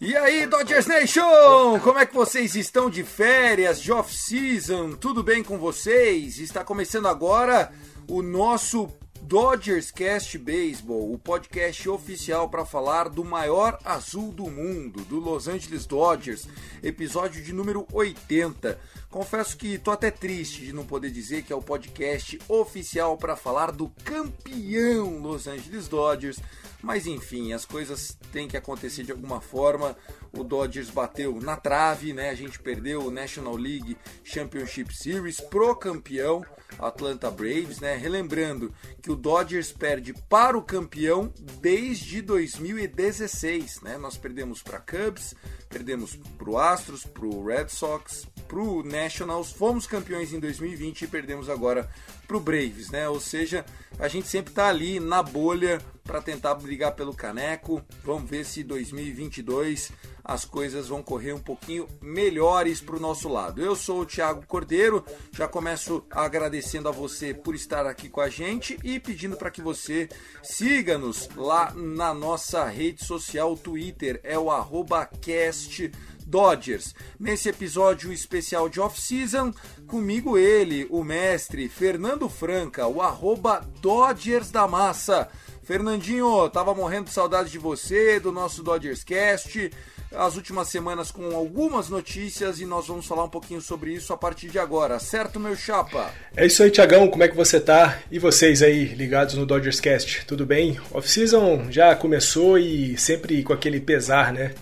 E aí, Dodgers Nation! Como é que vocês estão de férias, de off-season? Tudo bem com vocês? Está começando agora o nosso Dodgers Cast Baseball, o podcast oficial para falar do maior azul do mundo, do Los Angeles Dodgers, episódio de número 80. Confesso que tô até triste de não poder dizer que é o podcast oficial para falar do campeão Los Angeles Dodgers, mas enfim, as coisas têm que acontecer de alguma forma. O Dodgers bateu na trave, né? A gente perdeu o National League Championship Series pro campeão Atlanta Braves, né? Relembrando que o Dodgers perde para o campeão desde 2016, né? Nós perdemos para Cubs, perdemos pro Astros, pro Red Sox, pro Nationals, fomos campeões em 2020 e perdemos agora pro Braves, né? Ou seja, a gente sempre tá ali na bolha para tentar brigar pelo caneco. Vamos ver se 2022 as coisas vão correr um pouquinho melhores para o nosso lado. Eu sou o Thiago Cordeiro, já começo agradecendo a você por estar aqui com a gente e pedindo para que você siga-nos lá na nossa rede social Twitter, é o arroba cast Dodgers. Nesse episódio especial de off-season, comigo ele, o mestre Fernando Franca, o arroba Dodgers da Massa. Fernandinho, tava morrendo de saudade de você, do nosso Dodgers Cast. As últimas semanas com algumas notícias e nós vamos falar um pouquinho sobre isso a partir de agora, certo, meu chapa? É isso aí, Tiagão, como é que você tá? E vocês aí ligados no Dodgers Cast, tudo bem? Off-season já começou e sempre com aquele pesar, né?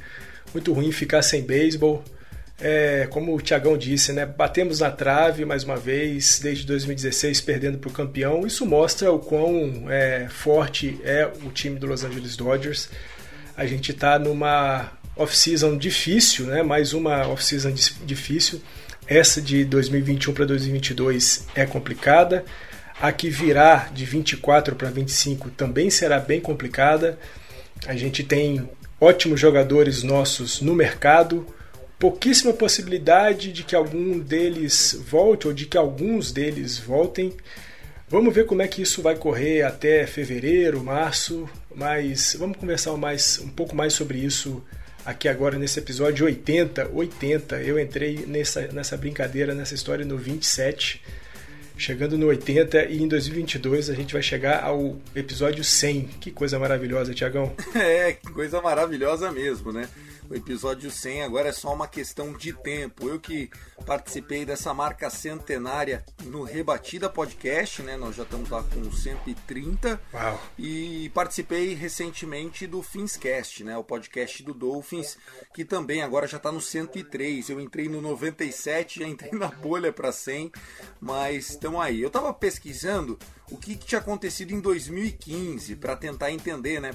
Muito ruim ficar sem beisebol. É, como o Tiagão disse, né? Batemos na trave mais uma vez, desde 2016 perdendo para o campeão. Isso mostra o quão é, forte é o time do Los Angeles Dodgers. A gente está numa off-season difícil, né? Mais uma off-season difícil. Essa de 2021 para 2022 é complicada. A que virá de 24 para 25 também será bem complicada. A gente tem ótimos jogadores nossos no mercado, pouquíssima possibilidade de que algum deles volte ou de que alguns deles voltem. Vamos ver como é que isso vai correr até fevereiro, março, mas vamos conversar mais, um pouco mais sobre isso aqui agora nesse episódio 80. 80, eu entrei nessa, nessa brincadeira, nessa história no 27, chegando no 80 e em 2022 a gente vai chegar ao episódio 100. Que coisa maravilhosa, Tiagão. É, que coisa maravilhosa mesmo, né? O episódio 100 agora é só uma questão de tempo. Eu que participei dessa marca centenária no Rebatida Podcast, né? Nós já estamos lá com 130. Uau. E participei recentemente do Finscast, né? O podcast do Dolphins, que também agora já está no 103. Eu entrei no 97, já entrei na bolha para 100, mas estão aí. Eu estava pesquisando o que, que tinha acontecido em 2015 para tentar entender, né?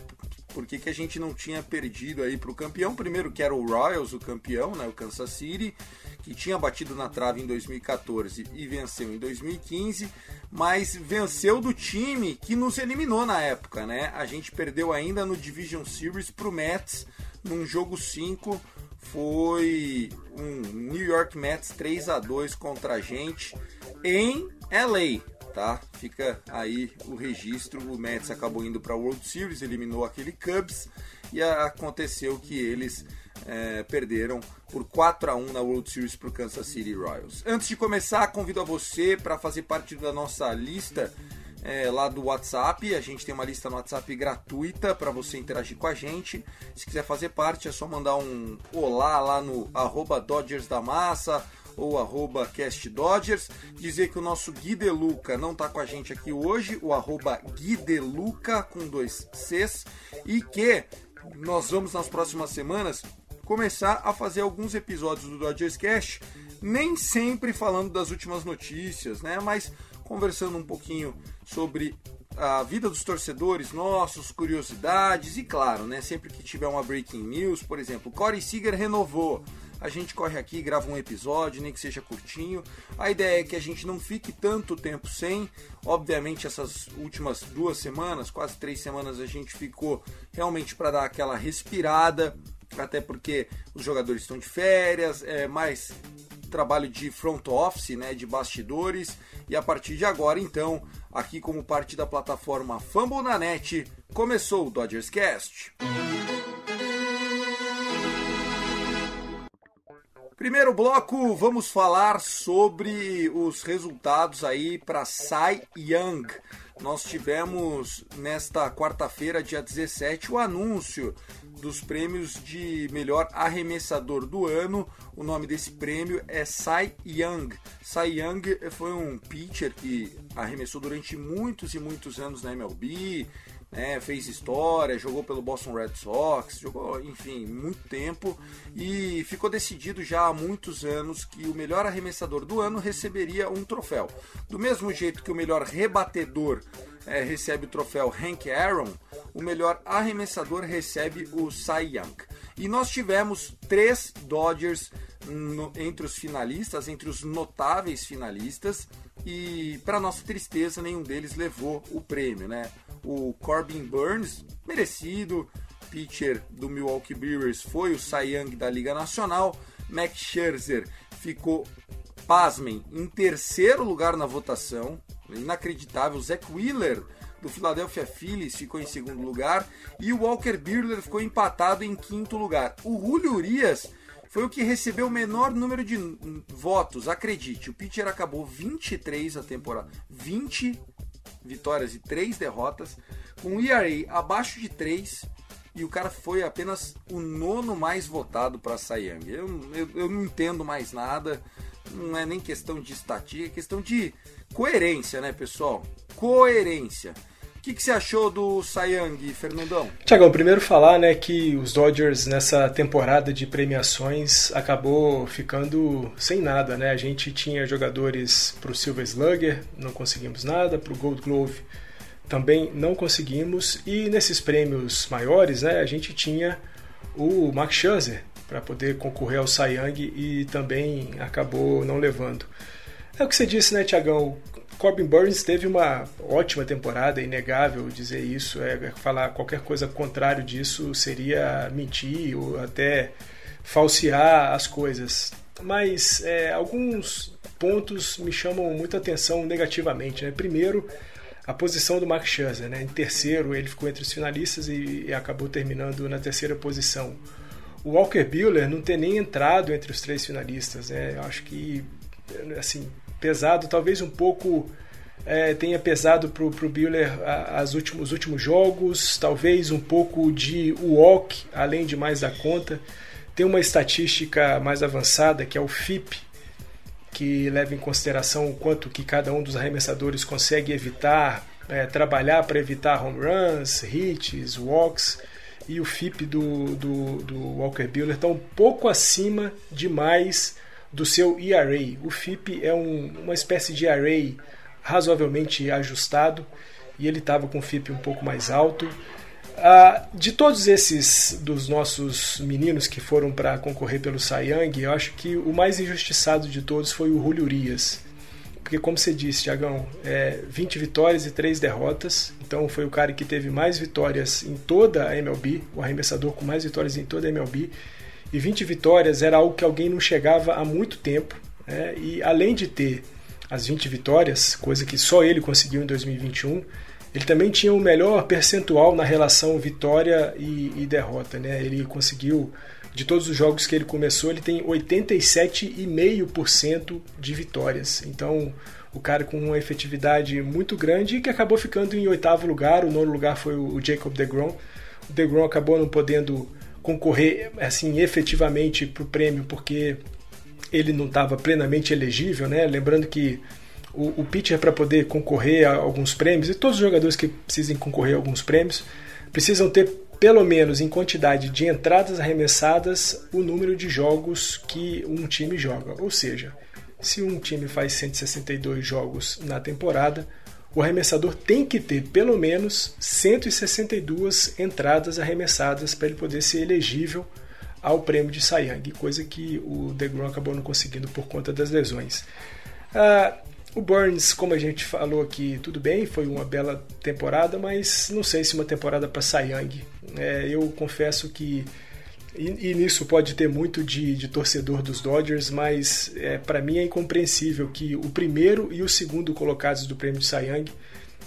Por que, que a gente não tinha perdido aí para o campeão. Primeiro que era o Royals, o campeão, né, o Kansas City, que tinha batido na trave em 2014 e venceu em 2015, mas venceu do time que nos eliminou na época, né? A gente perdeu ainda no Division Series para o Mets num jogo 5 foi um New York Mets 3 a 2 contra a gente em LA, tá? Fica aí o registro. O Mets acabou indo para a World Series, eliminou aquele Cubs e aconteceu que eles é, perderam por 4 a 1 na World Series para o Kansas City Royals. Antes de começar, convido a você para fazer parte da nossa lista é, lá do WhatsApp. A gente tem uma lista no WhatsApp gratuita para você interagir com a gente. Se quiser fazer parte, é só mandar um olá lá no arroba Dodgers da Massa ou arroba castdodgers. Dizer que o nosso Gui Deluca não está com a gente aqui hoje, o arroba Gui Deluca com dois Cs. E que nós vamos nas próximas semanas começar a fazer alguns episódios do Dodgers Cast, nem sempre falando das últimas notícias, né? Mas conversando um pouquinho sobre a vida dos torcedores nossos, curiosidades e claro, né, sempre que tiver uma breaking news, por exemplo, Corey Seager renovou. A gente corre aqui, grava um episódio, nem que seja curtinho. A ideia é que a gente não fique tanto tempo sem. Obviamente, essas últimas duas semanas, quase três semanas, a gente ficou realmente para dar aquela respirada, até porque os jogadores estão de férias, é mais trabalho de front office, né, de bastidores. E a partir de agora, então, aqui como parte da plataforma Fumble na Net, começou o Dodgers Cast. Primeiro bloco, vamos falar sobre os resultados aí para Cy Young. Nós tivemos nesta quarta-feira, dia 17, o anúncio dos prêmios de melhor arremessador do ano. O nome desse prêmio é Cy Young. Cy Young foi um pitcher que arremessou durante muitos e muitos anos na MLB, né, fez história, jogou pelo Boston Red Sox, jogou, enfim, muito tempo e ficou decidido já há muitos anos que o melhor arremessador do ano receberia um troféu. Do mesmo jeito que o melhor rebatedor é, recebe o troféu Hank Aaron, o melhor arremessador recebe o Cy Young. E nós tivemos três Dodgers no, entre os finalistas, entre os notáveis finalistas, e para nossa tristeza nenhum deles levou o prêmio, né? O Corbin Burns, merecido, pitcher do Milwaukee Brewers, foi o Cy Young da Liga Nacional. Max Scherzer ficou, pasmem, em terceiro lugar na votação, inacreditável. Zach Wheeler do Philadelphia Phillies ficou em segundo lugar e o Walker Buehler ficou empatado em quinto lugar. O Julio Urias foi o que recebeu o menor número de votos, acredite. O pitcher acabou 23 a temporada, 20 vitórias e 3 derrotas, com um ERA abaixo de 3 e o cara foi apenas o nono mais votado para Cy Young. Eu, eu, eu não entendo mais nada, não é nem questão de estatística, é questão de coerência, né, pessoal? Coerência. O que, que você achou do Sayang, Fernandão? Tiagão, primeiro falar né, que os Dodgers nessa temporada de premiações acabou ficando sem nada. Né? A gente tinha jogadores para o Silver Slugger, não conseguimos nada, para o Gold Glove também não conseguimos, e nesses prêmios maiores né, a gente tinha o Max Scherzer para poder concorrer ao Young e também acabou não levando. É o que você disse, né, Tiagão? Corbin Burns teve uma ótima temporada, é inegável dizer isso. É, falar qualquer coisa contrário disso seria mentir ou até falsear as coisas. Mas é, alguns pontos me chamam muita atenção negativamente. Né? Primeiro, a posição do Mark Scherzer. Né? Em terceiro, ele ficou entre os finalistas e, e acabou terminando na terceira posição. O Walker Buehler não ter nem entrado entre os três finalistas. Né? Eu acho que assim, pesado, talvez um pouco é, tenha pesado para o Buehler as últimos, os últimos jogos, talvez um pouco de walk, além de mais da conta. Tem uma estatística mais avançada que é o FIP, que leva em consideração o quanto que cada um dos arremessadores consegue evitar, é, trabalhar para evitar home runs, hits, walks. E o FIP do, do, do Walker Buehler está um pouco acima demais do seu ERA. O FIP é um, uma espécie de ERA razoavelmente ajustado e ele estava com o FIP um pouco mais alto. Ah, de todos esses dos nossos meninos que foram para concorrer pelo Young, eu acho que o mais injustiçado de todos foi o Julio Urias. Porque, como você disse, Tiagão, é 20 vitórias e 3 derrotas. Então, foi o cara que teve mais vitórias em toda a MLB, o arremessador com mais vitórias em toda a MLB. E 20 vitórias era algo que alguém não chegava há muito tempo. Né? E além de ter as 20 vitórias, coisa que só ele conseguiu em 2021, ele também tinha o melhor percentual na relação vitória e, e derrota. Né? Ele conseguiu de todos os jogos que ele começou, ele tem 87,5% de vitórias. Então, o cara com uma efetividade muito grande e que acabou ficando em oitavo lugar. O nono lugar foi o Jacob DeGrom. O DeGrom acabou não podendo concorrer assim efetivamente para o prêmio porque ele não estava plenamente elegível, né? Lembrando que o, o pitcher para poder concorrer a alguns prêmios e todos os jogadores que precisem concorrer a alguns prêmios precisam ter pelo menos em quantidade de entradas arremessadas o número de jogos que um time joga. Ou seja, se um time faz 162 jogos na temporada, o arremessador tem que ter pelo menos 162 entradas arremessadas para ele poder ser elegível ao prêmio de Cy Young, coisa que o DeGrom acabou não conseguindo por conta das lesões. Ah, o Burns, como a gente falou aqui, tudo bem, foi uma bela temporada, mas não sei se uma temporada para Cy Young. É, eu confesso que e, e, nisso pode ter muito de, de torcedor dos Dodgers, mas é, para mim é incompreensível que o primeiro e o segundo colocados do prêmio de Cy Young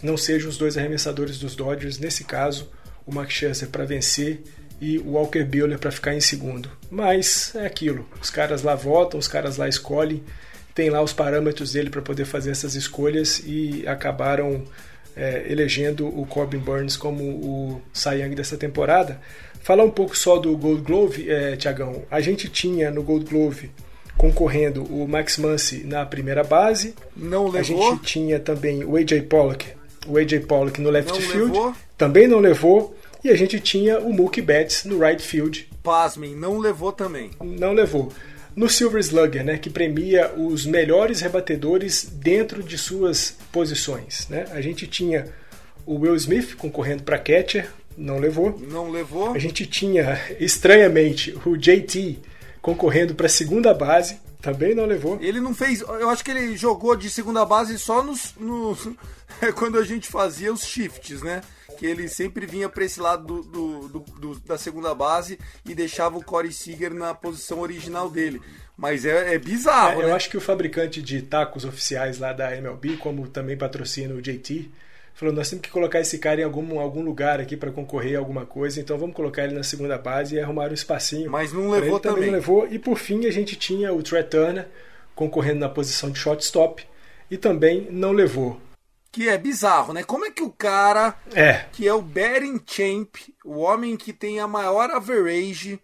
não sejam os dois arremessadores dos Dodgers, nesse caso, o Max Scherzer para vencer e o Walker Buehler para ficar em segundo. Mas é aquilo, os caras lá votam, os caras lá escolhem, tem lá os parâmetros dele para poder fazer essas escolhas e acabaram é, elegendo o Corbin Burns como o Cy Young dessa temporada. Falar um pouco só do Gold Glove, é, Tiagão. A gente tinha no Gold Glove concorrendo o Max Muncy na primeira base. Não levou. A gente tinha também o AJ Pollock, o AJ Pollock no left não field, levou. também não levou. E a gente tinha o Mookie Betts no right field. Pasmem, não levou também. Não levou. No Silver Slugger, né, que premia os melhores rebatedores dentro de suas posições. Né? A gente tinha o Will Smith concorrendo para catcher, não levou. Não levou. A gente tinha, estranhamente, o JT concorrendo para segunda base, também não levou. Ele não fez. Eu acho que ele jogou de segunda base só nos, nos quando a gente fazia os shifts, né? Que ele sempre vinha para esse lado do, do, do, da segunda base e deixava o Corey Seager na posição original dele. Mas é, é bizarro, É, né? Eu acho que o fabricante de tacos oficiais lá da MLB, como também patrocina o JT, falou: nós temos que colocar esse cara em algum, algum lugar aqui para concorrer a alguma coisa, então vamos colocar ele na segunda base e arrumar um espacinho. Mas não levou ele também. também. Não levou. E por fim a gente tinha o Trey Turner concorrendo na posição de shortstop e também não levou. Que é bizarro, né? Como é que o cara É, que é o betting champ, o homem que tem a maior average,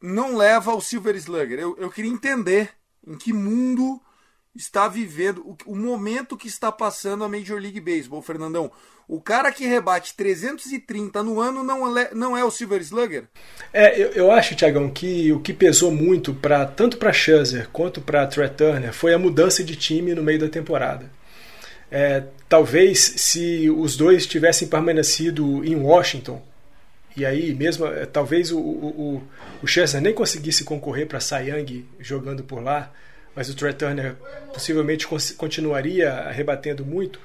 não leva o Silver Slugger. Eu, eu queria entender em que mundo está vivendo, o, o momento que está passando a Major League Baseball, Fernandão. O cara que rebate 330 no ano não é, não é o Silver Slugger? É, eu, eu acho, Tiagão, que o que pesou muito para tanto para Scherzer quanto para Trey Turner foi a mudança de time no meio da temporada. É, talvez se os dois tivessem permanecido em Washington, e aí mesmo, é, talvez o, o, o, o Scherzer nem conseguisse concorrer para Young jogando por lá, mas o Trey Turner possivelmente continuaria rebatendo muito,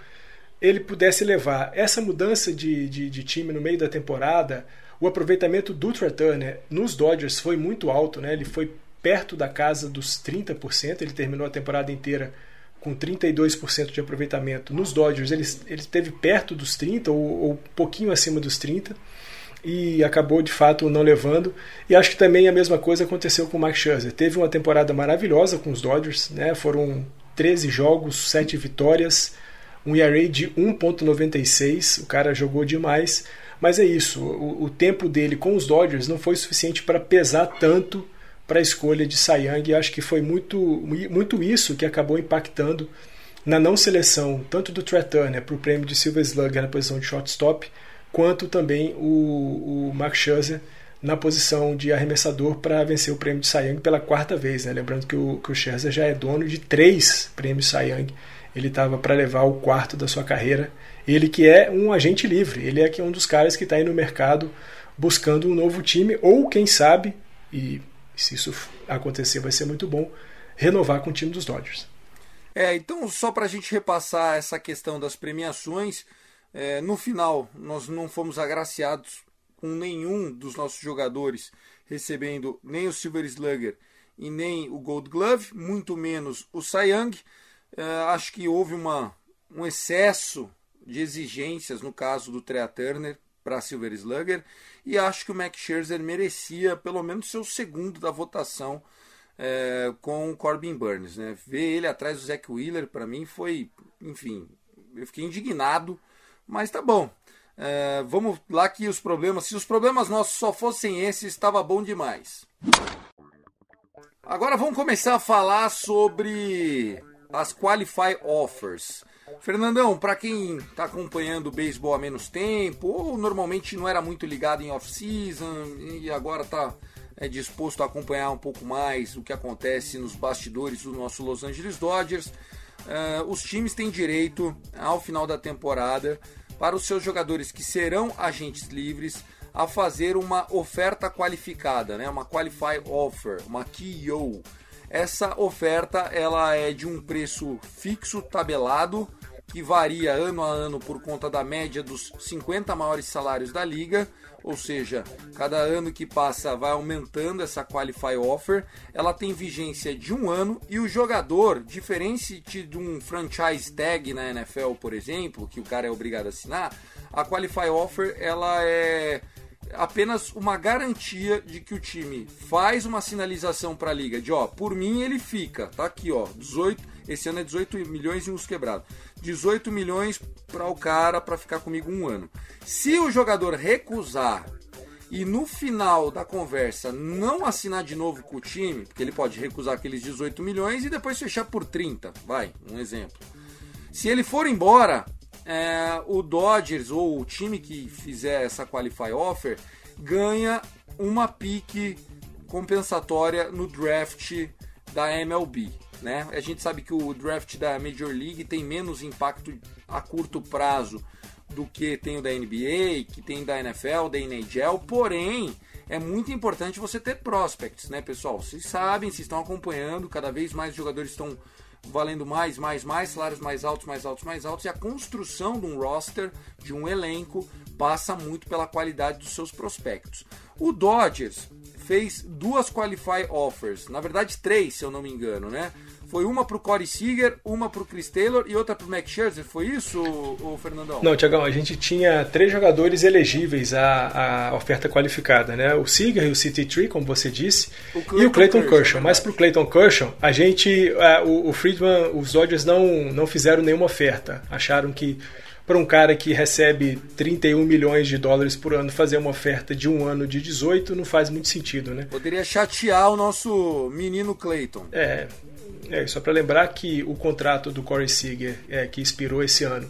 ele pudesse levar essa mudança de, de, de time no meio da temporada, o aproveitamento do Trey Turner nos Dodgers foi muito alto, né? ele foi perto da casa dos 30%, ele terminou a temporada inteira com 32% de aproveitamento. Nos Dodgers ele, ele esteve perto dos 30% ou, ou um pouquinho acima dos 30% e acabou de fato não levando. E acho que também a mesma coisa aconteceu com o Max Scherzer. Teve uma temporada maravilhosa com os Dodgers, né? foram 13 jogos, 7 vitórias, um ERA de 1,96. O cara jogou demais, mas é isso. O, o tempo dele com os Dodgers não foi suficiente para pesar tanto para a escolha de. E acho que foi muito, muito isso que acabou impactando na não seleção tanto do Trey Turner para o prêmio de Silver Slugger na posição de shortstop, quanto também o, o Max Scherzer na posição de arremessador para vencer o prêmio de Cy Young pela quarta vez. Né? Lembrando que o, que o Scherzer já é dono de três prêmios Cy Young. Ele estava para levar o quarto da sua carreira. Ele que é um agente livre, ele é que é um dos caras que está aí no mercado buscando um novo time, ou quem sabe, e se isso acontecer vai ser muito bom, renovar com o time dos Dodgers. É, então só para a gente repassar essa questão das premiações, é, no final nós não fomos agraciados com nenhum dos nossos jogadores recebendo nem o Silver Slugger e nem o Gold Glove, muito menos o Young. É, acho que houve uma, um excesso de exigências no caso do Trea Turner, para Silver Slugger e acho que o Max Scherzer merecia pelo menos ser o segundo da votação é, com o Corbin Burns. Né? Ver ele atrás do Zach Wheeler para mim foi, enfim, eu fiquei indignado, mas tá bom. É, vamos lá que os problemas, se os problemas nossos só fossem esses, estava bom demais. Agora vamos começar a falar sobre as Qualify Offers. Fernandão, para quem está acompanhando o beisebol há menos tempo, ou normalmente não era muito ligado em off-season e agora está é, disposto a acompanhar um pouco mais o que acontece nos bastidores do nosso Los Angeles Dodgers, uh, os times têm direito, ao final da temporada, para os seus jogadores que serão agentes livres, a fazer uma oferta qualificada, né? uma qualify offer, uma KO. Essa oferta ela é de um preço fixo tabelado que varia ano a ano por conta da média dos 50 maiores salários da liga, ou seja, cada ano que passa vai aumentando essa qualify offer. Ela tem vigência de um ano e o jogador, diferente de um franchise tag na NFL, por exemplo, que o cara é obrigado a assinar, a qualify offer ela é apenas uma garantia de que o time faz uma sinalização para a liga de ó, por mim ele fica, tá aqui ó, 18, esse ano é 18 milhões e uns quebrados. 18 milhões para o cara para ficar comigo um ano. Se o jogador recusar e no final da conversa não assinar de novo com o time, porque ele pode recusar aqueles 18 milhões e depois fechar por 30, vai, um exemplo. Se ele for embora, é, o Dodgers ou o time que fizer essa qualify offer ganha uma pique compensatória no draft da MLB. Né? A gente sabe que o draft da Major League tem menos impacto a curto prazo do que tem o da NBA, que tem da NFL, da NHL, porém é muito importante você ter prospects, né, pessoal? Vocês sabem, vocês estão acompanhando, cada vez mais jogadores estão valendo mais, mais, mais, salários mais altos, mais altos, mais altos, e a construção de um roster, de um elenco, passa muito pela qualidade dos seus prospectos. O Dodgers fez duas qualify offers, na verdade três, se eu não me engano, né? Foi uma pro Corey Seager, uma pro Chris Taylor e outra pro Max Scherzer, foi isso, o Fernandão? Não, Tiagão, a gente tinha três jogadores elegíveis à, à oferta qualificada, né? O Seager e o CT3, como você disse, o e o Clayton Kershaw. Kershaw. Mas pro Clayton Kershaw, a gente, o, o Friedman, os Dodgers não, não fizeram nenhuma oferta. Acharam que para um cara que recebe 31 milhões de dólares por ano fazer uma oferta de um ano de 18 não faz muito sentido, né? Poderia chatear o nosso menino Clayton. É, é, só para lembrar que o contrato do Corey Seager, é, que expirou esse ano,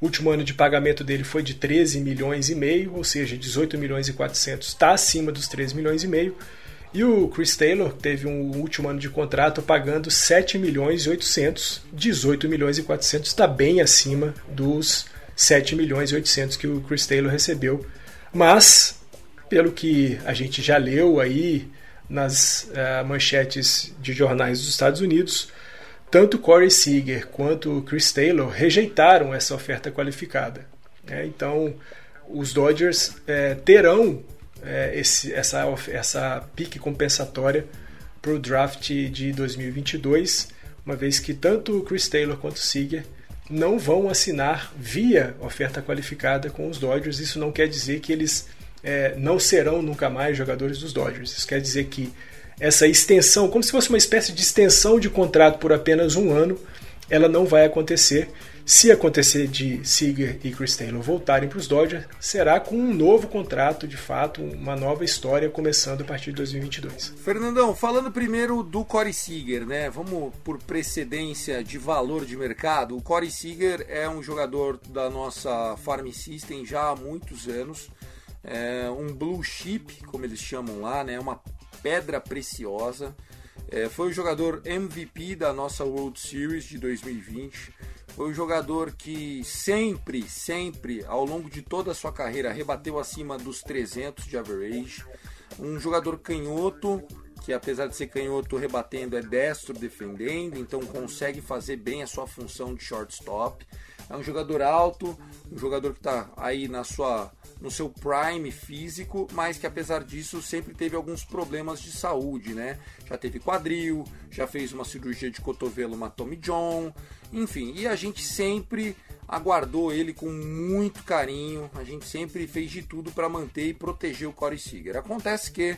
o último ano de pagamento dele foi de 13 milhões e meio, ou seja, 18 milhões e 400, está acima dos 13 milhões e meio. E o Chris Taylor teve um último ano de contrato pagando 7 milhões e 800, 18 milhões e 400, está bem acima dos 7 milhões e 800 que o Chris Taylor recebeu. Mas, pelo que a gente já leu aí, nas uh, manchetes de jornais dos Estados Unidos, tanto Corey Seager quanto Chris Taylor rejeitaram essa oferta qualificada. É, então, os Dodgers é, terão é, esse, essa, essa pique compensatória para o draft de 2022, uma vez que tanto o Chris Taylor quanto o Seager não vão assinar via oferta qualificada com os Dodgers. Isso não quer dizer que eles é, não serão nunca mais jogadores dos Dodgers. Isso quer dizer que essa extensão, como se fosse uma espécie de extensão de contrato por apenas um ano, ela não vai acontecer. Se acontecer de Seager e Chris Taylor voltarem para os Dodgers, será com um novo contrato, de fato, uma nova história começando a partir de 2022. Fernandão, falando primeiro do Corey Seager, né? Vamos por precedência de valor de mercado. O Corey Seager é um jogador da nossa Farm System já há muitos anos é um blue chip, como eles chamam lá, né? Uma pedra preciosa. É, foi o jogador MVP da nossa World Series de 2020. Foi o jogador que sempre, sempre, ao longo de toda a sua carreira, rebateu acima dos 300 de average. Um jogador canhoto, que apesar de ser canhoto rebatendo, é destro defendendo, então consegue fazer bem a sua função de shortstop. É um jogador alto, um jogador que está aí na sua no seu prime físico, mas que apesar disso sempre teve alguns problemas de saúde, né? Já teve quadril, já fez uma cirurgia de cotovelo, uma Tommy John, enfim. E a gente sempre aguardou ele com muito carinho. A gente sempre fez de tudo para manter e proteger o Corey Seager. Acontece que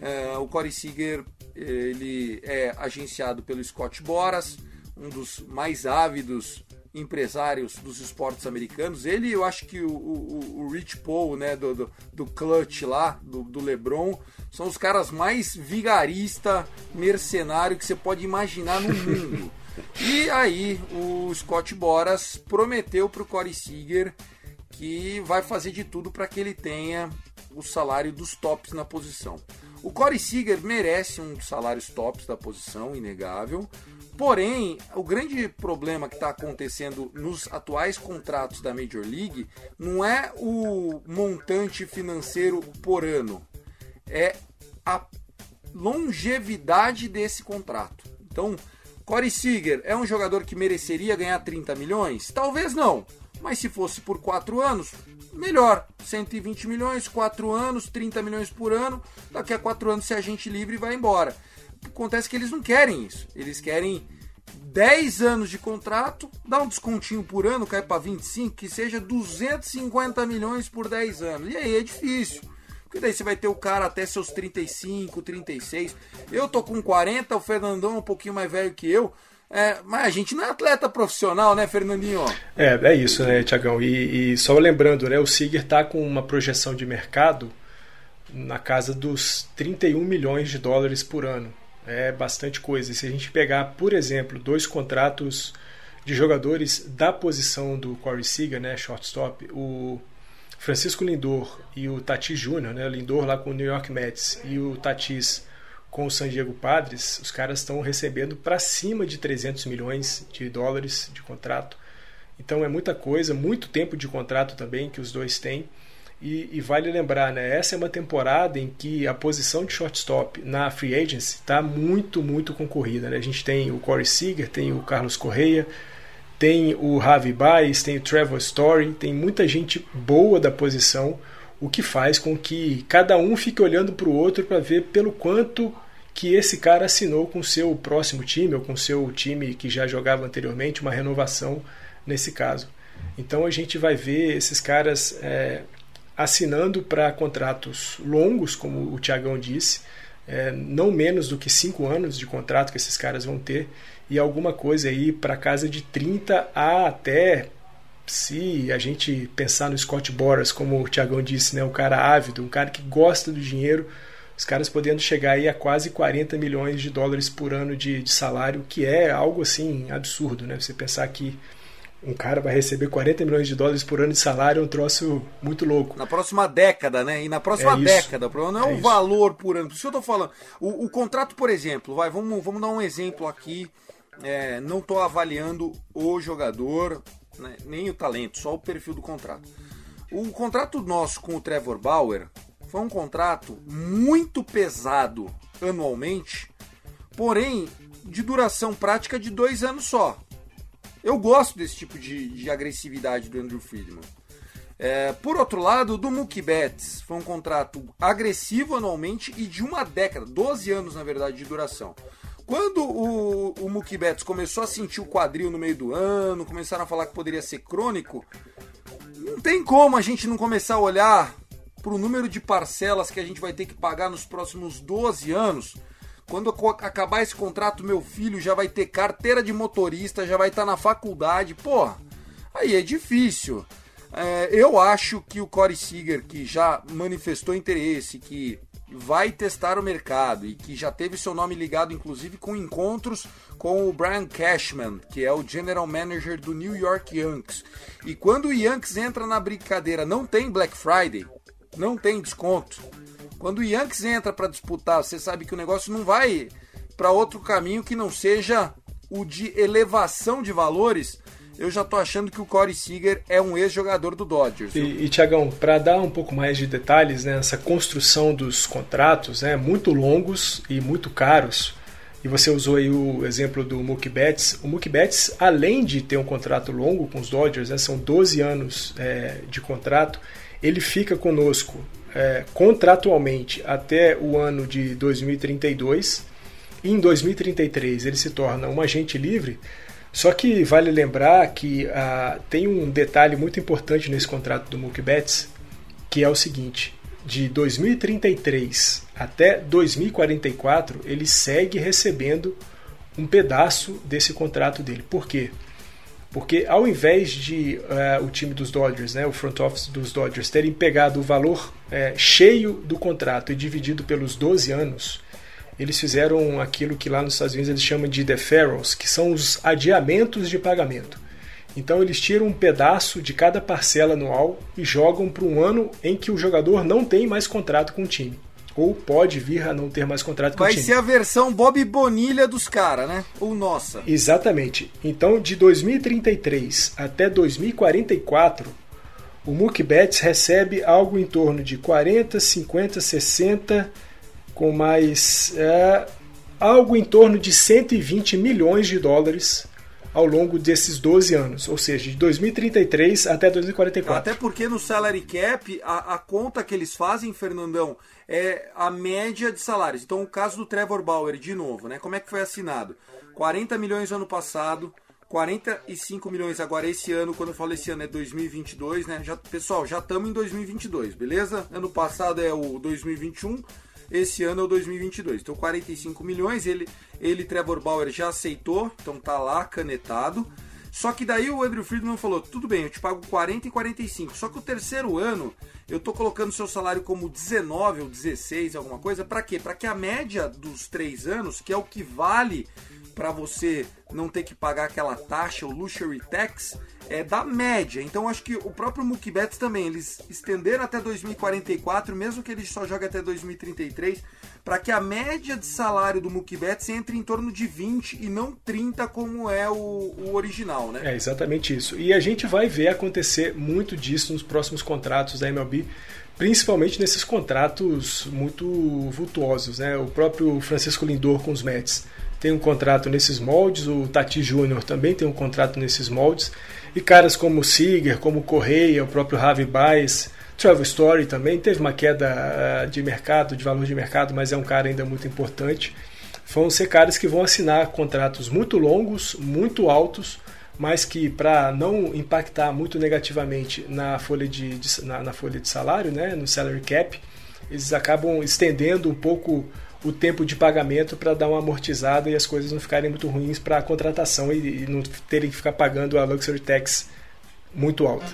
é, o Corey Seager ele é agenciado pelo Scott Boras, um dos mais ávidos empresários dos esportes americanos. Ele, eu acho que o, o, o Rich Paul, né, do, do, do Clutch lá, do, do, LeBron, são os caras mais vigarista, mercenário que você pode imaginar no mundo. E aí o Scott Boras prometeu para o Corey Seager que vai fazer de tudo para que ele tenha o salário dos tops na posição. O Corey Seager merece um dos salários tops da posição, inegável. Porém, o grande problema que está acontecendo nos atuais contratos da Major League não é o montante financeiro por ano, é a longevidade desse contrato. Então, Corey Seager é um jogador que mereceria ganhar 30 milhões? Talvez não, mas se fosse por 4 anos, melhor. 120 milhões, 4 anos, 30 milhões por ano. Daqui a 4 anos, se a gente livre, vai embora. Acontece que eles não querem isso. Eles querem 10 anos de contrato, dá um descontinho por ano, cai para 25, que seja 250 milhões por 10 anos. E aí é difícil. Porque daí você vai ter o cara até seus 35, 36. Eu tô com 40, o Fernandão é um pouquinho mais velho que eu. É, mas a gente não é atleta profissional, né, Fernandinho? É, é isso, né, Tiagão? E, e, só lembrando, né, o Siger tá com uma projeção de mercado na casa dos 31 milhões de dólares por ano. É bastante coisa. Se a gente pegar, por exemplo, dois contratos de jogadores da posição do Corey Seager, né, shortstop, o Francisco Lindor e o Tatis Júnior, né, Lindor lá com o New York Mets e o Tatis com o San Diego Padres, os caras estão recebendo para cima de 300 milhões de dólares de contrato. Então é muita coisa, muito tempo de contrato também que os dois têm. E, e, vale lembrar, né? Essa é uma temporada em que a posição de shortstop na free agency está muito, muito concorrida. Né? A gente tem o Corey Seager, tem o Carlos Correia, tem o Javi Baez, tem o Trevor Story, tem muita gente boa da posição o que faz com que cada um fique olhando para o outro para ver pelo quanto que esse cara assinou com seu próximo time ou com seu time que já jogava anteriormente, uma renovação nesse caso. Então a gente vai ver esses caras é, assinando para contratos longos, como o Tiagão disse, é, não menos do que cinco anos de contrato que esses caras vão ter, e alguma coisa aí para casa de 30 a até se a gente pensar no Scott Boras, como o Tiagão disse, né, um cara ávido, um cara que gosta do dinheiro, os caras podendo chegar aí a quase 40 milhões de dólares por ano de, de salário, que é algo assim absurdo, né? Você pensar que um cara vai receber 40 milhões de dólares por ano de salário é um troço muito louco. Na próxima década, né? E na próxima é década, o problema não é, é o isso. valor por ano. Por isso que eu tô falando. O, o, contrato, por exemplo, vai, vamos, vamos dar um exemplo aqui. É, não estou avaliando o jogador, né, nem o talento, só o perfil do contrato. O contrato nosso com o Trevor Bauer foi um contrato muito pesado anualmente, porém de duração prática de dois anos só. Eu gosto desse tipo de, de agressividade do Andrew Friedman. É, por outro lado, do Mookie Betts foi um contrato agressivo anualmente e de uma década, 12 anos na verdade de duração. Quando o, o Mookie Betts começou a sentir o quadril no meio do ano, começaram a falar que poderia ser crônico, não tem como a gente não começar a olhar para o número de parcelas que a gente vai ter que pagar nos próximos 12 anos. Quando acabar esse contrato, meu filho já vai ter carteira de motorista, já vai estar tá na faculdade. Porra, aí é difícil. É, eu acho que o Corey Seager, que já manifestou interesse, que vai testar o mercado e que já teve seu nome ligado inclusive com encontros com o Brian Cashman, que é o general manager do New York Yankees. E quando o Yankees entra na brincadeira, não tem Black Friday, não tem desconto. Quando o Yankees entra para disputar, você sabe que o negócio não vai para outro caminho que não seja o de elevação de valores eu já tô achando que o Corey Seager é um ex-jogador do Dodgers. E, e Tiagão, para dar um pouco mais de detalhes nessa né, construção dos contratos, né, muito longos e muito caros, e você usou aí o exemplo do Mookie Betts. O Mookie Betts, além de ter um contrato longo com os Dodgers, né, são 12 anos é, de contrato, ele fica conosco é, contratualmente até o ano de 2032. E em 2033 ele se torna um agente livre Só que vale lembrar que uh, tem um detalhe muito importante nesse contrato do Mookie Betts, que é o seguinte: de 2033 até 2044, ele segue recebendo um pedaço desse contrato dele. Por quê? Porque ao invés de uh, o time dos Dodgers, né, o front office dos Dodgers, terem pegado o valor uh, cheio do contrato e dividido pelos 12 anos, eles fizeram aquilo que lá nos Estados Unidos eles chamam de deferrals, que são os adiamentos de pagamento. Então eles tiram um pedaço de cada parcela anual e jogam para um ano em que o jogador não tem mais contrato com o time ou pode vir a não ter mais contrato com Vai o time. ser a versão Bob Bonilha dos caras, né? Ou nossa. Exatamente. Então, de 2033 até 2044, o Mookie Betts recebe algo em torno de 40, 50, 60, com mais é, algo em torno de 120 milhões de dólares ao longo desses 12 anos, ou seja, de 2033 até 2044. Até porque no salary cap, a, a conta que eles fazem, Fernandão, é a média de salários. Então, o caso do Trevor Bauer, de novo, né? Como é que foi assinado? 40 milhões no ano passado, 45 milhões agora esse ano, quando eu falo esse ano é 2022, né? Já, pessoal, já estamos em 2022, beleza? Ano passado é o 2021, esse ano é o 2022. Então 45 milhões, ele, ele Trevor Bauer já aceitou, então tá lá canetado. Só que daí o Andrew Friedman falou: tudo bem, eu te pago 40 e 45. Só que o terceiro ano eu tô colocando seu salário como 19 ou 16, alguma coisa. Para quê? Para que a média dos três anos, que é o que vale para você não ter que pagar aquela taxa, o luxury tax, é da média. Então acho que o próprio Mookie Betts também, eles estenderam até 2044, mesmo que ele só jogue até 2033, para que a média de salário do Mookie Betts entre em torno de 20 e não 30 como é o, o original, né? É exatamente isso. E a gente vai ver acontecer muito disso nos próximos contratos da MLB principalmente nesses contratos muito vultuosos, né? O próprio Francisco Lindor com os Mets tem um contrato nesses moldes, o Tati Júnior também tem um contrato nesses moldes, e caras como o Seager, como o Correia, o próprio Javi Baez, Travel Story também teve uma queda ah, de mercado, de valor de mercado, mas é um cara ainda muito importante. Vão ser caras que vão assinar contratos muito longos, muito altos, mas que para não impactar muito negativamente na folha de, de na, na, folha de salário, né, no salary cap, eles acabam estendendo um pouco o tempo de pagamento para dar uma amortizada e as coisas não ficarem muito ruins para a contratação e, e não terem que ficar pagando a luxury tax muito alta.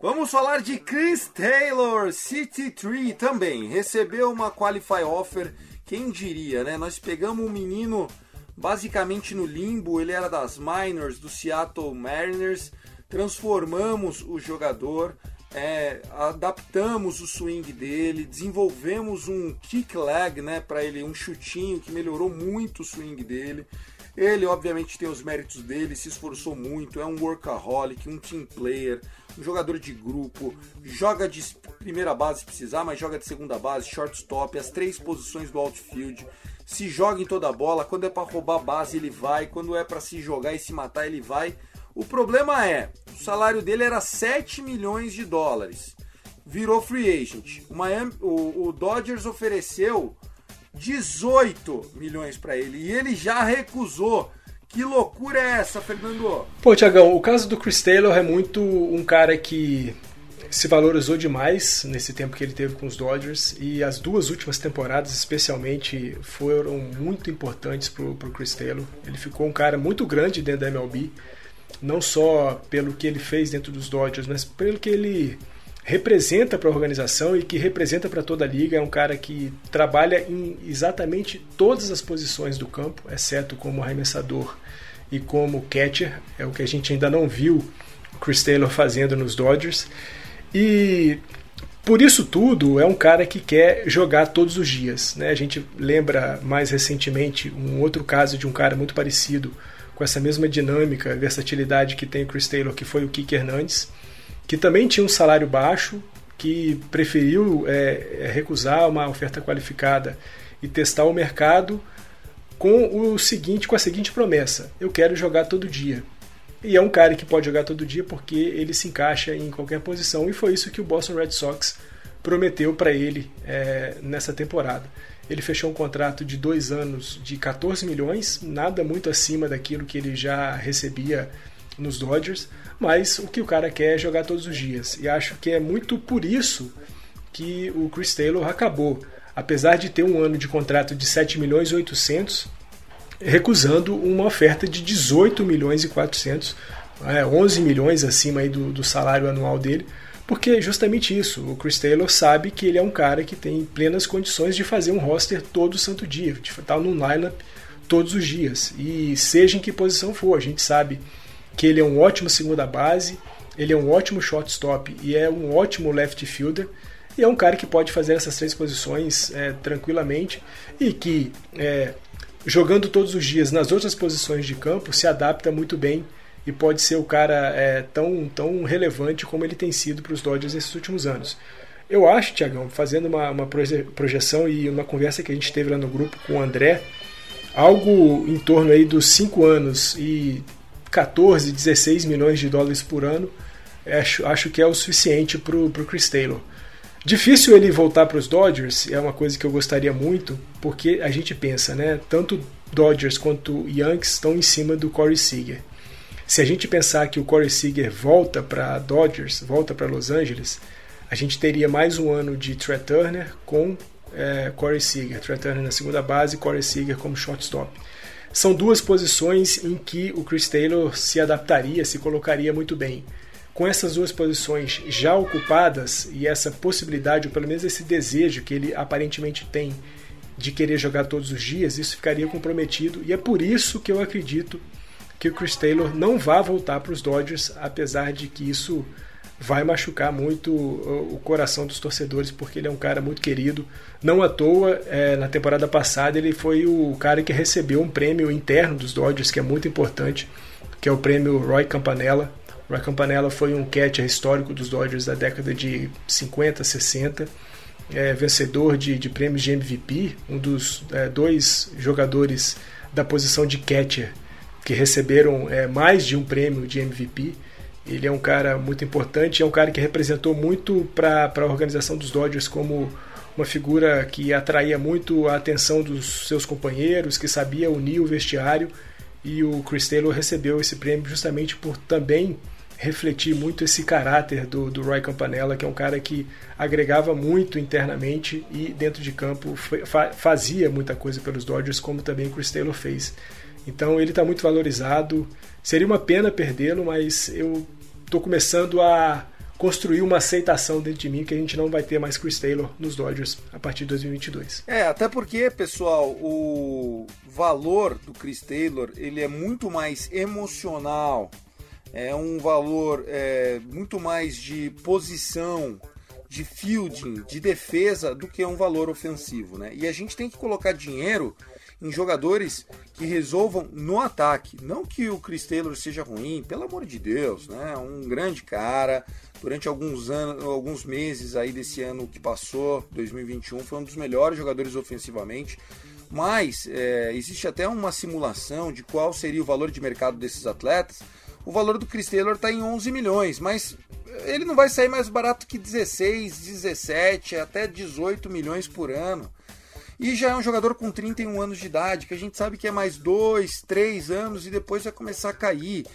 Vamos falar de Chris Taylor, City Tree também. Recebeu uma qualify offer, quem diria, né? Nós pegamos um menino basicamente no limbo, ele era das minors do Seattle Mariners transformamos o jogador, é, adaptamos o swing dele, desenvolvemos um kick leg, né, para ele, um chutinho que melhorou muito o swing dele. Ele, obviamente, tem os méritos dele, se esforçou muito, é um workaholic, um team player, um jogador de grupo, joga de primeira base se precisar, mas joga de segunda base, shortstop, as três posições do outfield, se joga em toda a bola, quando é para roubar base ele vai, quando é para se jogar e se matar ele vai. O problema é, o salário dele era 7 milhões de dólares. Virou free agent. O, Miami, o, o Dodgers ofereceu 18 milhões para ele e ele já recusou. Que loucura é essa, Fernando? Pô, Tiagão, o caso do Chris Taylor é muito um cara que se valorizou demais nesse tempo que ele teve com os Dodgers e as duas últimas temporadas, especialmente, foram muito importantes para o Chris Taylor. Ele ficou um cara muito grande dentro da MLB não só pelo que ele fez dentro dos Dodgers, mas pelo que ele representa para a organização e que representa para toda a liga. É um cara que trabalha em exatamente todas as posições do campo, exceto como arremessador e como catcher. É o que a gente ainda não viu Chris Taylor fazendo nos Dodgers. E por isso tudo, é um cara que quer jogar todos os dias. Né? A gente lembra mais recentemente um outro caso de um cara muito parecido com essa mesma dinâmica, versatilidade que tem o Chris Taylor, que foi o Kike Hernandes, que também tinha um salário baixo, que preferiu é, é, recusar uma oferta qualificada e testar o mercado com o seguinte, com a seguinte promessa: eu quero jogar todo dia. E é um cara que pode jogar todo dia porque ele se encaixa em qualquer posição e foi isso que o Boston Red Sox prometeu para ele é, nessa temporada. Ele fechou um contrato de dois anos de 14 milhões, nada muito acima daquilo que ele já recebia nos Dodgers, mas o que o cara quer é jogar todos os dias. E acho que é muito por isso que o Chris Taylor acabou, apesar de ter um ano de contrato de 7 milhões e 800, recusando uma oferta de 18 milhões e 400, é, 11 milhões acima aí do, do salário anual dele, porque é justamente isso. O Chris Taylor sabe que ele é um cara que tem plenas condições de fazer um roster todo santo dia, de estar num lineup todos os dias. E seja em que posição for, a gente sabe que ele é um ótimo segunda base, ele é um ótimo shortstop e é um ótimo left fielder. E é um cara que pode fazer essas três posições é, tranquilamente e que, é, jogando todos os dias nas outras posições de campo, se adapta muito bem e pode ser o cara é, tão, tão relevante como ele tem sido para os Dodgers nesses últimos anos. Eu acho, Tiagão, fazendo uma, uma projeção e uma conversa que a gente teve lá no grupo com o André, algo em torno aí dos 5 anos e 14, 16 milhões de dólares por ano, acho, acho que é o suficiente para o Chris Taylor. Difícil ele voltar para os Dodgers, é uma coisa que eu gostaria muito, porque a gente pensa, né? Tanto Dodgers quanto Yankees estão em cima do Corey Seager. Se a gente pensar que o Corey Seager volta para Dodgers, volta para Los Angeles, a gente teria mais um ano de Trey Turner com é, Corey Seager. Trey Turner na segunda base, Corey Seager como shortstop. São duas posições em que o Chris Taylor se adaptaria, se colocaria muito bem. Com essas duas posições já ocupadas e essa possibilidade, ou pelo menos esse desejo que ele aparentemente tem de querer jogar todos os dias, isso ficaria comprometido e é por isso que eu acredito que o Chris Taylor não vá voltar para os Dodgers, apesar de que isso vai machucar muito o coração dos torcedores, porque ele é um cara muito querido. Não à toa, é, na temporada passada, ele foi o cara que recebeu um prêmio interno dos Dodgers, que é muito importante, que é o prêmio Roy Campanella. Roy Campanella foi um catcher histórico dos Dodgers da década de 50, 60, é, vencedor de, de prêmios de MVP, um dos é, dois jogadores da posição de catcher que receberam é, mais de um prêmio de MVP. Ele é um cara muito importante, é um cara que representou muito para a organização dos Dodgers como uma figura que atraía muito a atenção dos seus companheiros, que sabia unir o vestiário. E o Chris Taylor recebeu esse prêmio justamente por também refletir muito esse caráter do, do Roy Campanella, que é um cara que agregava muito internamente e dentro de campo fazia muita coisa pelos Dodgers, como também o Chris Taylor fez. Então ele está muito valorizado. Seria uma pena perdê-lo, mas eu estou começando a construir uma aceitação dentro de mim que a gente não vai ter mais Chris Taylor nos Dodgers a partir de 2022. É, até porque, pessoal, o valor do Chris Taylor ele é muito mais emocional, é um valor é, muito mais de posição, de fielding, de defesa do que um valor ofensivo, né? E a gente tem que colocar dinheiro em jogadores que resolvam no ataque. Não que o Chris Taylor seja ruim, pelo amor de Deus, né? Um grande cara. Durante alguns anos, alguns meses aí desse ano que passou, 2021, foi um dos melhores jogadores ofensivamente. Mas é, existe até uma simulação de qual seria o valor de mercado desses atletas. O valor do Chris Taylor está em 11 milhões, mas ele não vai sair mais barato que 16, 17, até 18 milhões por ano. E já é um jogador com 31 anos de idade, que a gente sabe que é mais 2, 3 anos e depois vai começar a cair.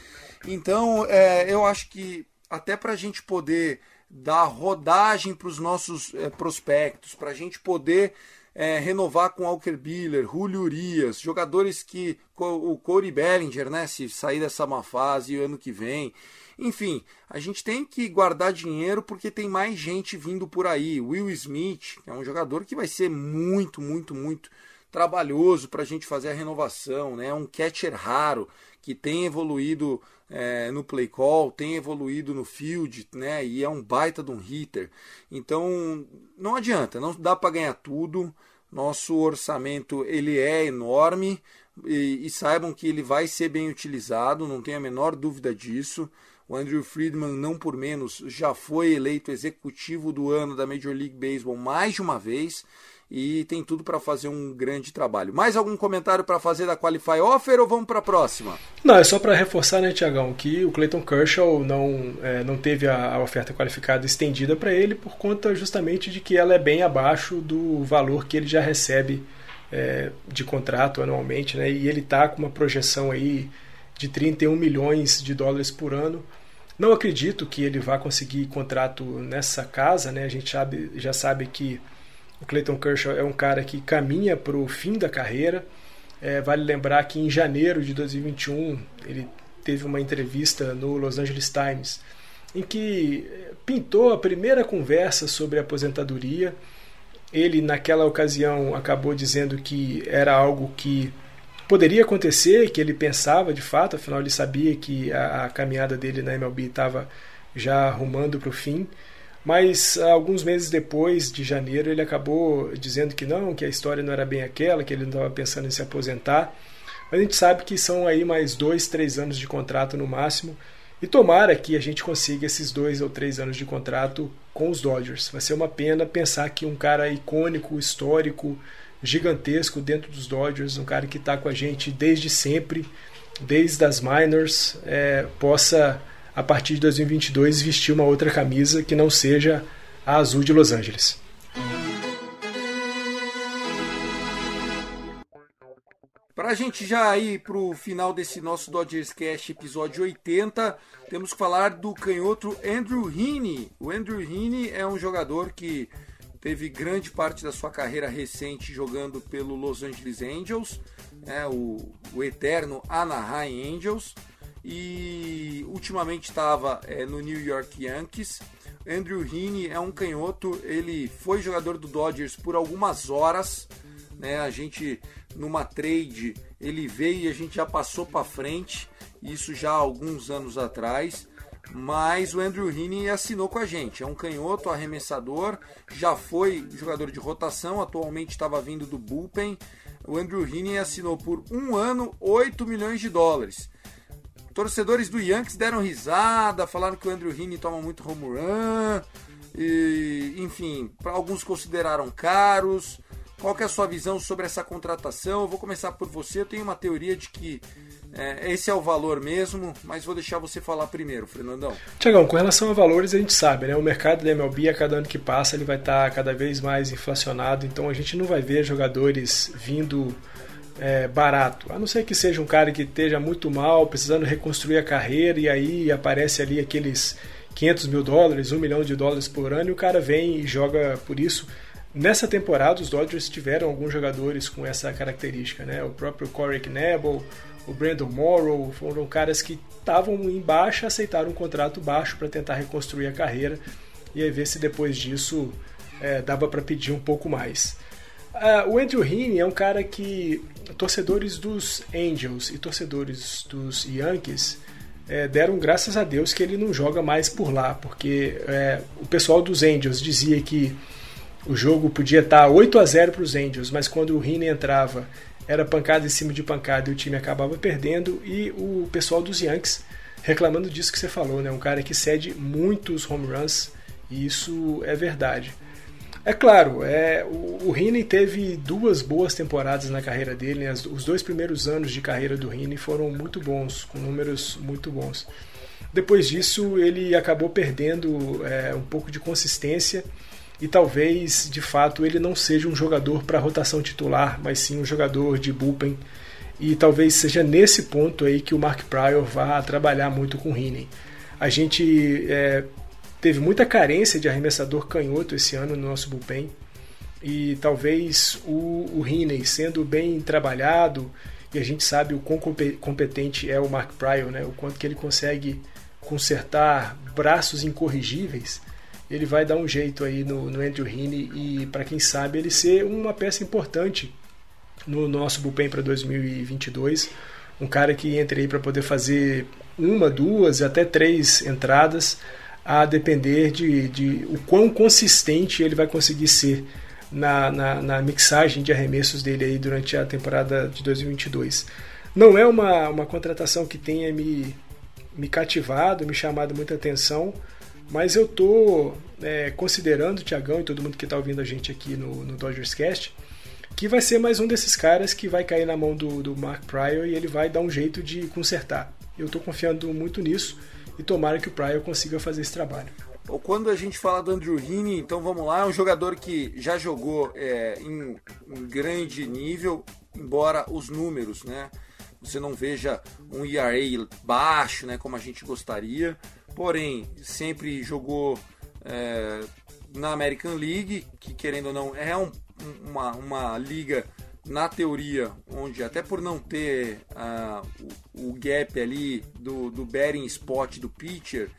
Então, é, eu acho que até para a gente poder dar rodagem para os nossos é, prospectos, para a gente poder é, renovar com Walker Biller, Julio Urias, jogadores que o Corey Bellinger, né, se sair dessa má fase ano que vem, enfim, a gente tem que guardar dinheiro porque tem mais gente vindo por aí. Will Smith, que é um jogador que vai ser muito, muito, muito trabalhoso para a gente fazer a renovação, né? Um catcher raro que tem evoluído é, no play call, tem evoluído no field, né? E é um baita de um hitter. Então não adianta, não dá para ganhar tudo. Nosso orçamento ele é enorme e, e saibam que ele vai ser bem utilizado, não tenho a menor dúvida disso. O Andrew Friedman, não por menos, já foi eleito executivo do ano da Major League Baseball mais de uma vez. e tem tudo para fazer um grande trabalho. Mais algum comentário para fazer da Qualify Offer ou vamos para a próxima? Não, é só para reforçar, né, Tiagão, que o Clayton Kershaw não, é, não teve a, a, oferta qualificada estendida para ele por conta justamente de que ela é bem abaixo do valor que ele já recebe é, de contrato anualmente, né, e ele está com uma projeção aí de 31 milhões de dólares por ano. Não acredito que ele vá conseguir contrato nessa casa, né? A gente sabe, já sabe que o Clayton Kershaw é um cara que caminha para o fim da carreira. É, vale lembrar que em janeiro de 2021 ele teve uma entrevista no Los Angeles Times em que pintou a primeira conversa sobre aposentadoria. Ele, naquela ocasião, acabou dizendo que era algo que poderia acontecer, que ele pensava de fato, afinal ele sabia que a, a caminhada dele na MLB estava já arrumando para o fim. Mas alguns meses depois de janeiro ele acabou dizendo que não, que a história não era bem aquela, que ele não estava pensando em se aposentar. Mas a gente sabe que são aí mais dois, três anos de contrato no máximo. E tomara que a gente consiga esses dois ou três anos de contrato com os Dodgers. Vai ser uma pena pensar que um cara icônico, histórico, gigantesco dentro dos Dodgers, um cara que está com a gente desde sempre, desde as minors, é, possa a partir de 2022 vestir uma outra camisa que não seja a azul de Los Angeles. Para a gente já ir para o final desse nosso Dodgers Cast episódio 80, temos que falar do canhoto Andrew Heaney. O Andrew Heaney é um jogador que teve grande parte da sua carreira recente jogando pelo Los Angeles Angels, é, o, o eterno Anaheim Angels e ultimamente estava é, no New York Yankees. Andrew Heaney é um canhoto, ele foi jogador do Dodgers por algumas horas, né? A gente numa trade ele veio e a gente já passou para frente, isso já há alguns anos atrás. Mas o Andrew Heaney assinou com a gente. É um canhoto arremessador, já foi jogador de rotação, atualmente estava vindo do bullpen. O Andrew Heaney assinou por um ano 8 milhões de dólares. Torcedores do Yankees deram risada, falaram que o Andrew Heaney toma muito home run, e, enfim, alguns consideraram caros. Qual é a sua visão sobre essa contratação? Eu vou começar por você. Eu tenho uma teoria de que é, esse é o valor mesmo, mas vou deixar você falar primeiro, Fernandão. Tiagão, com relação a valores, a gente sabe, né? O mercado da MLB, a cada ano que passa, ele vai estar cada vez mais inflacionado, então a gente não vai ver jogadores vindo é, barato. A não ser que seja um cara que esteja muito mal, precisando reconstruir a carreira, e aí aparece ali aqueles 500 mil dólares, 1 milhão de dólares por ano, e o cara vem e joga por isso. Nessa temporada, os Dodgers tiveram alguns jogadores com essa característica, né? O próprio Corey Knebel, o Brandon Morrow, foram caras que estavam em baixa, aceitaram um contrato baixo para tentar reconstruir a carreira e aí ver se depois disso é, dava para pedir um pouco mais. Uh, o Andrew Heaney é um cara que torcedores dos Angels e torcedores dos Yankees é, deram graças a Deus que ele não joga mais por lá, porque é, o pessoal dos Angels dizia que o jogo podia estar 8 a 0 para os Angels, mas quando o Heaney entrava era pancada em cima de pancada e o time acabava perdendo, e o pessoal dos Yankees reclamando disso que você falou, né? um cara que cede muitos home runs, e isso é verdade. É claro, é, o, Heaney teve duas boas temporadas na carreira dele. Né? os dois primeiros anos de carreira do Heaney foram muito bons, com números muito bons. Depois disso, ele acabou perdendo é, um pouco de consistência e talvez, de fato, ele não seja um jogador para rotação titular, mas sim um jogador de bullpen. E talvez seja nesse ponto aí que o Mark Pryor vá trabalhar muito com o Heaney. A gente é, teve muita carência de arremessador canhoto esse ano no nosso bullpen. E talvez o, o Heaney sendo bem trabalhado, e a gente sabe o quão competente é o Mark Pryor, né? o quanto que ele consegue consertar braços incorrigíveis, ele vai dar um jeito aí no, no Andrew Heaney e para quem sabe ele ser uma peça importante no nosso bullpen para 2022, um cara que entre aí para poder fazer uma, duas, até três entradas a depender de, de o quão consistente ele vai conseguir ser na, na, na, mixagem de arremessos dele aí durante a temporada de 2022. Não é uma, uma contratação que tenha me, me cativado, me chamado muita atenção, mas eu tô é, considerando o Thiagão e todo mundo que está ouvindo a gente aqui no, no Dodgers Cast, que vai ser mais um desses caras que vai cair na mão do, do Mark Pryor e ele vai dar um jeito de consertar. Eu estou confiando muito nisso e tomara que o Pryor consiga fazer esse trabalho. Quando a gente fala do Andrew Heaney, então vamos lá, é um jogador que já jogou é, em, em, grande nível, embora os números, né, você não veja um ERA baixo, né, como a gente gostaria, porém sempre jogou é, na American League, que querendo ou não é um, uma, uma liga na teoria, onde até por não ter uh, o, o, gap ali do, do betting spot do pitcher,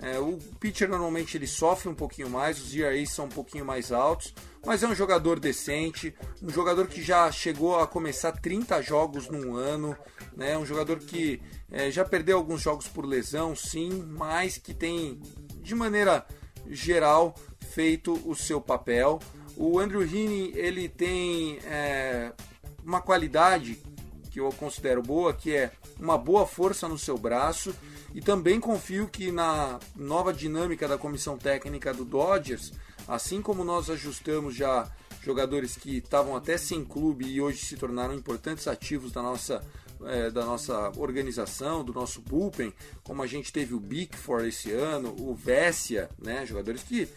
é, o pitcher normalmente ele sofre um pouquinho mais, os ERAs são um pouquinho mais altos, mas é um jogador decente, um jogador que já chegou a começar 30 jogos num ano, né? um jogador que é, já perdeu alguns jogos por lesão, sim, mas que tem, de maneira geral, feito o seu papel. O Andrew Heaney ele tem é, uma qualidade que eu considero boa, que é uma boa força no seu braço e também confio que na nova dinâmica da comissão técnica do Dodgers, assim como nós ajustamos já jogadores que estavam até sem clube e hoje se tornaram importantes ativos da nossa é, da nossa organização, do nosso bullpen, como a gente teve o Bickford esse ano, o Vessia, né, jogadores que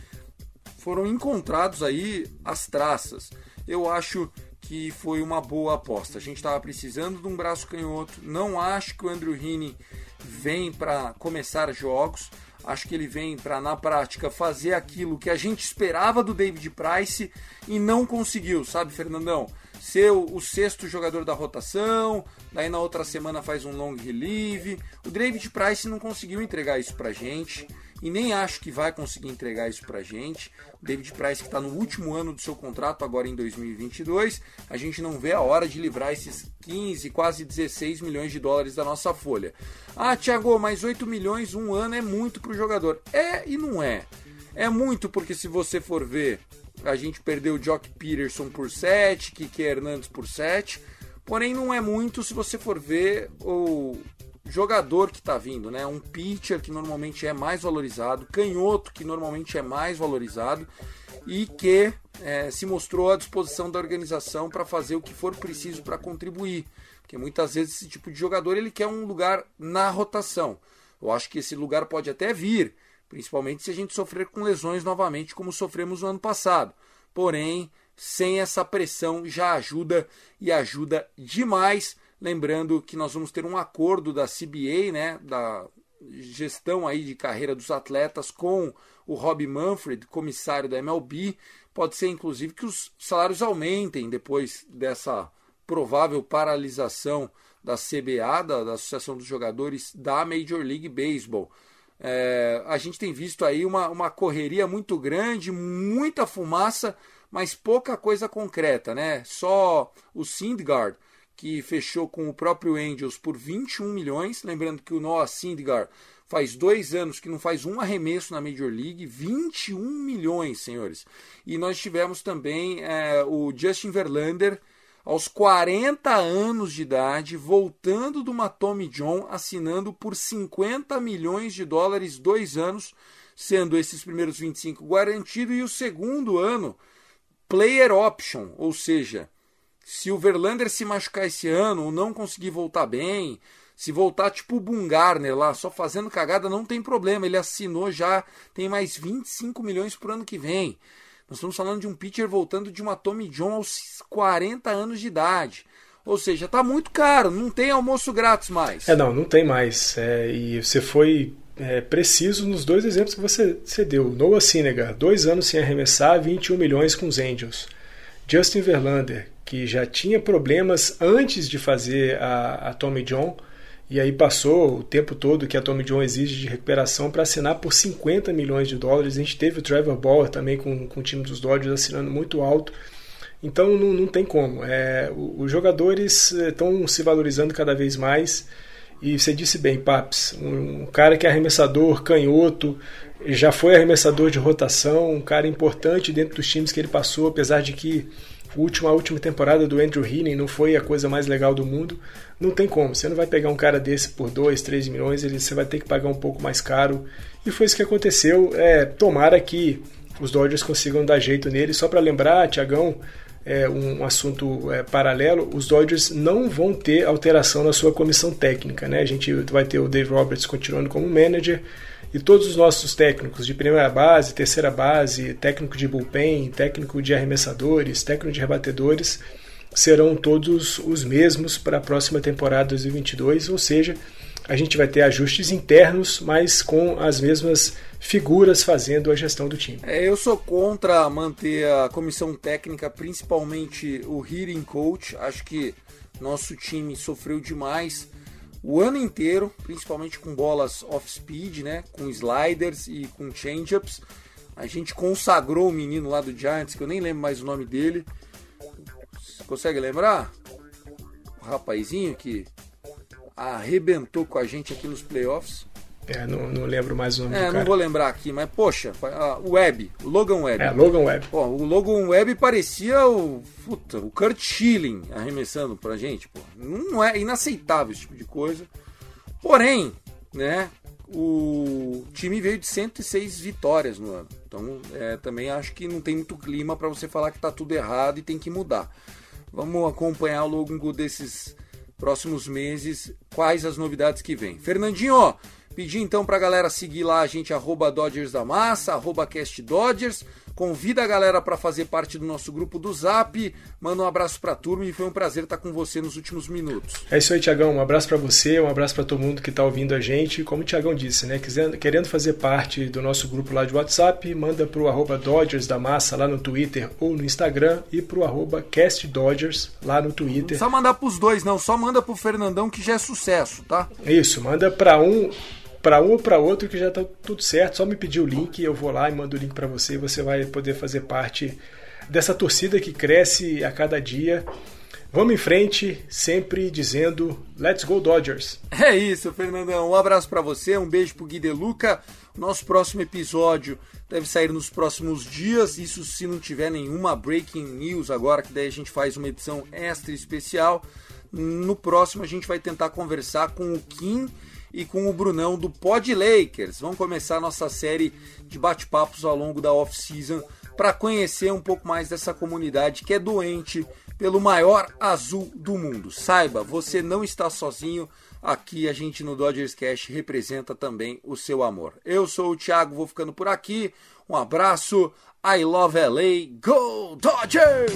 foram encontrados aí as traças. Eu acho que foi uma boa aposta. A gente estava precisando de um braço canhoto. Não acho que o Andrew Heaney vem para começar jogos. Acho que ele vem para, na prática, fazer aquilo que a gente esperava do David Price e não conseguiu, sabe, Fernandão? Ser o, o sexto jogador da rotação, daí na outra semana faz um long relieve. O David Price não conseguiu entregar isso pra gente e nem acho que vai conseguir entregar isso pra gente. David Price que está no último ano do seu contrato agora em 2022, a gente não vê a hora de livrar esses 15, quase 16 milhões de dólares da nossa folha. Ah, Thiago, mas 8 milhões um ano é muito para o jogador. É e não é. É muito porque se você for ver, a gente perdeu o Jock Peterson por 7, Kike Hernandes por 7, porém não é muito se você for ver o jogador que está vindo, né? Um pitcher que normalmente é mais valorizado, canhoto que normalmente é mais valorizado e que é, se mostrou à disposição da organização para fazer o que for preciso para contribuir, porque muitas vezes esse tipo de jogador ele quer um lugar na rotação. Eu acho que esse lugar pode até vir, principalmente se a gente sofrer com lesões novamente, como sofremos no ano passado. Porém, sem essa pressão já ajuda e ajuda demais Lembrando que nós vamos ter um acordo da CBA, né, da gestão aí de carreira dos atletas com o Rob Manfred, comissário da MLB. Pode ser inclusive que os salários aumentem depois dessa provável paralisação da CBA, da, da Associação dos Jogadores da Major League Baseball. É, a gente tem visto aí uma, uma correria muito grande, muita fumaça, mas pouca coisa concreta, né? Só o Sindgard que fechou com o próprio Angels por 21 milhões. Lembrando que o Noah Syndergaard faz dois anos que não faz um arremesso na Major League, 21 milhões, senhores. E nós tivemos também é, o Justin Verlander, aos 40 anos de idade, voltando do Tommy John, assinando por 50 milhões de dólares, dois anos, sendo esses primeiros 25 garantido e o segundo ano player option, ou seja, se o Verlander se machucar esse ano ou não conseguir voltar bem, se voltar tipo o Bungarner lá, só fazendo cagada, não tem problema. Ele assinou já, tem mais 25 milhões pro ano que vem. Nós estamos falando de um pitcher voltando de uma Tommy John aos 40 anos de idade. Ou seja, tá muito caro, não tem almoço grátis mais. É, não, não tem mais. É, e você foi é, preciso nos dois exemplos que você, você deu. Noah Syndergaard, dois anos sem arremessar, 21 milhões com os Angels. Justin Verlander, que já tinha problemas antes de fazer a, a Tommy John, e aí passou o tempo todo que a Tommy John exige de recuperação para assinar por 50 milhões de dólares. A gente teve o Trevor Bauer também com, com o time dos Dodgers assinando muito alto. Então não, não tem como. É, os jogadores estão se valorizando cada vez mais. E você disse bem, Paps, um, um cara que é arremessador, canhoto, já foi arremessador de rotação, um cara importante dentro dos times que ele passou, apesar de que última, a última temporada do Andrew Heaney não foi a coisa mais legal do mundo. Não tem como. Você não vai pegar um cara desse por 2, 3 milhões, ele, você vai ter que pagar um pouco mais caro. E foi isso que aconteceu. É, tomara que os Dodgers consigam dar jeito nele. Só para lembrar, Tiagão, é, um assunto é, paralelo, os Dodgers não vão ter alteração na sua comissão técnica. Né? A gente vai ter o Dave Roberts continuando como manager e todos os nossos técnicos de primeira base, terceira base, técnico de bullpen, técnico de arremessadores, técnico de rebatedores serão todos os mesmos para a próxima temporada 2022, ou seja, a gente vai ter ajustes internos, mas com as mesmas figuras fazendo a gestão do time. É, eu sou contra manter a comissão técnica, principalmente o hitting coach. Acho que nosso time sofreu demais o ano inteiro, principalmente com bolas off-speed, né, com sliders e com change-ups. A gente consagrou o menino lá do Giants, que eu nem lembro mais o nome dele. Você consegue lembrar? O rapazinho que arrebentou com a gente aqui nos playoffs. É, não, não lembro mais o nome É, do não cara. vou lembrar aqui, mas poxa, o Webb, Logan Webb. É, Logan Webb. Pô, o Logan Webb parecia o, puta, o Kurt Schilling arremessando pra gente, pô. Não é inaceitável esse tipo de coisa. Porém, né, o time veio de 106 vitórias no ano. Então, é, também acho que não tem muito clima para você falar que tá tudo errado e tem que mudar. Vamos acompanhar ao longo desses próximos meses quais as novidades que vem. Fernandinho, ó, pedir então pra galera seguir lá a gente, arroba Dodgers da Massa, arroba Cast Dodgers. Convida a galera para fazer parte do nosso grupo do Zap. Manda um abraço pra turma e foi um prazer estar com você nos últimos minutos. É isso aí, Tiagão. Um abraço para você, um abraço para todo mundo que está ouvindo a gente. Como o Tiagão disse, né? Querendo fazer parte do nosso grupo lá de WhatsApp, manda para o arroba Dodgers da Massa lá no Twitter ou no Instagram e para o arroba Cast Dodgers lá no Não Twitter. precisa mandar pros dois, não. Só manda pro Fernandão que já é sucesso, tá? Isso, manda para um para um ou para outro que já tá tudo certo. Só me pedir o link, eu vou lá e mando o link para você você vai poder fazer parte dessa torcida que cresce a cada dia. Vamos em frente, sempre dizendo Let's Go Dodgers. É isso, Fernandão. Um abraço pra você, um beijo pro Gui De Luca. Nosso próximo episódio deve sair nos próximos dias. Isso se não tiver nenhuma breaking news agora, que daí a gente faz uma edição extra especial. No próximo a gente vai tentar conversar com o Kim e com o Brunão do Pod Lakers. Vamos começar a nossa série de bate-papos ao longo da off-season para conhecer um pouco mais dessa comunidade que é doente pelo maior azul do mundo. Saiba, você não está sozinho. Aqui a gente no Dodgers Cash representa também o seu amor. Eu sou o Thiago, vou ficando por aqui. Um abraço. I love LA. Go Dodgers!